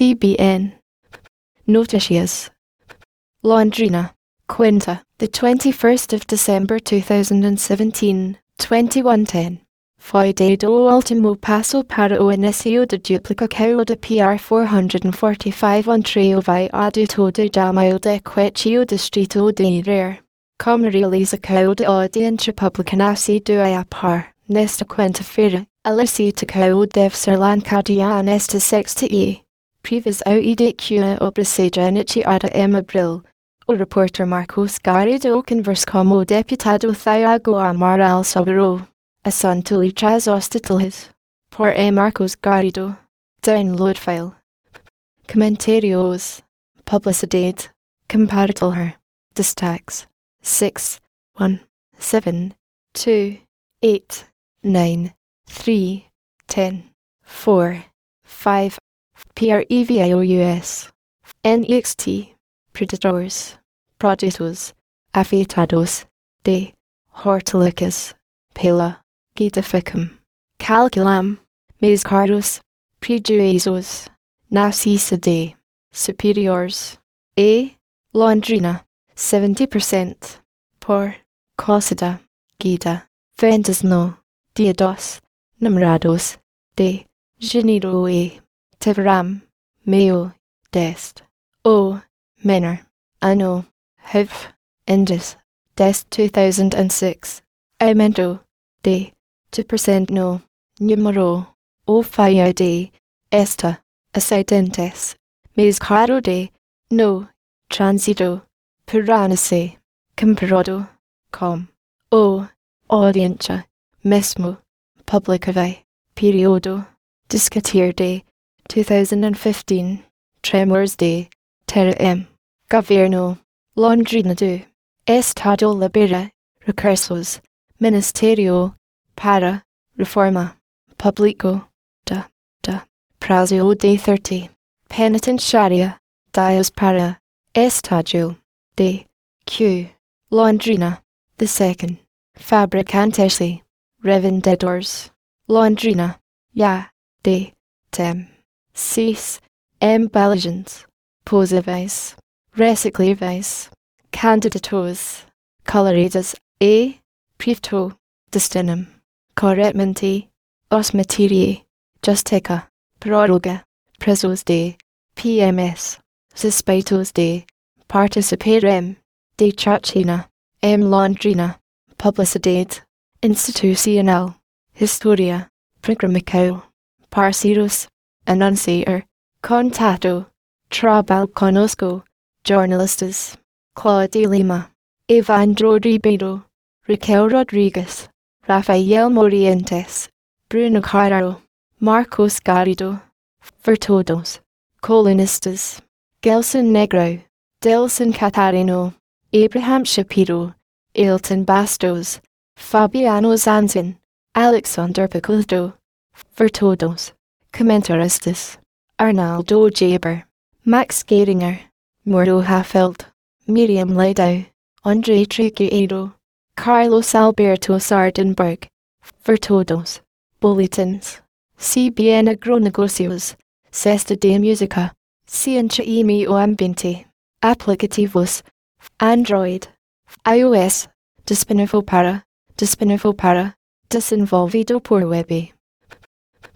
CBN. Noticias. Londrina. Quinta, the 21st of December 2017, 2110. Foi do último passo para o início de duplicação de PR 445 entre o vai adulto da maio de quetio distrito de Irerê. Como realiza de audiência pública nascido a par, nesta quinta-feira, a licitação deve ser lançada nesta sexta e previsão e de que a obra seja iniciada em abril. O repórter Marcos Garrido conversa com o deputado Tiago Amaral sobre o assunto lichas hospitales. Por E. Marcos Garrido. Download file, Comentários. Publicidade. Comparator. Destaques. 6, 1, 7, 2, 8, 9, 3, 10, 4, 5, PREVAOUS, NEXT, Predators, Produtos, Afetados, de. Hortilicas, Pela, Gitaficum, Calculam, Mescardos, Prejuízos, Narcissa de, Superiors, E. Londrina, 70%, por, Cósida, Guida, Vendas no, Dia dos, Namorados, de, Janeiro Teveram, Meio, Dest, O, Menor, Ano, Hiv, Indus, Dest 2006, Aumento, de, 2% no, Número, O Faia de, Esta, Acidentes, Mês Claro de, No, Transito, Piranesi, comparado, com, o, audiencia, mesmo, publicave, periodo, discutir de, 2015, Tremors de, Terra M, Governo, Londrina do, Estado Libera, Recursos, Ministerio, para, Reforma, Público, da, da, Prazo de 30, Penitenciária, Dias para, Estádio, de, Q, Londrina, the second, Fabricantesi, Revendedores, Londrina, Ya, de, Tem, Cis, Embalagens, Posíveis, Recicláveis, Candidatos, Coloridas e, Prifto, Destinum, Corretamente, Os Materie, Justica, Prórroga, Presos de, PMS, Suspeitos de, Participarem, de Chachina, M. Londrina, Publicidade, Institucional, Historia, Programical, Parceiros, Anunciator, Contato, Trabalho conosco, Jornalistas, Claudia Lima, Evandro Ribeiro, Raquel Rodrigues, Rafael Morientes, Bruno Carraro, Marcos Garrido, Vertodos, Colunistas, Gelson Negro, Delson Catarino, Abraham Shapiro, Ailton Bastos, Fabiano Zanzin, Alexander Piculto, Vertodos, Comentaristas, Arnaldo Jabor, Max Gehringer, Mauro Halfeld, Miriam Leitão, Andre Trigueiro, Carlos Alberto Sardenberg, Vertodos, Bulletins, CBN Agronegocios, Cesta de Música, Ciência e Meio Ambiente, Aplicativos, Android, iOS, disponível para, disponível para, desenvolvido por web.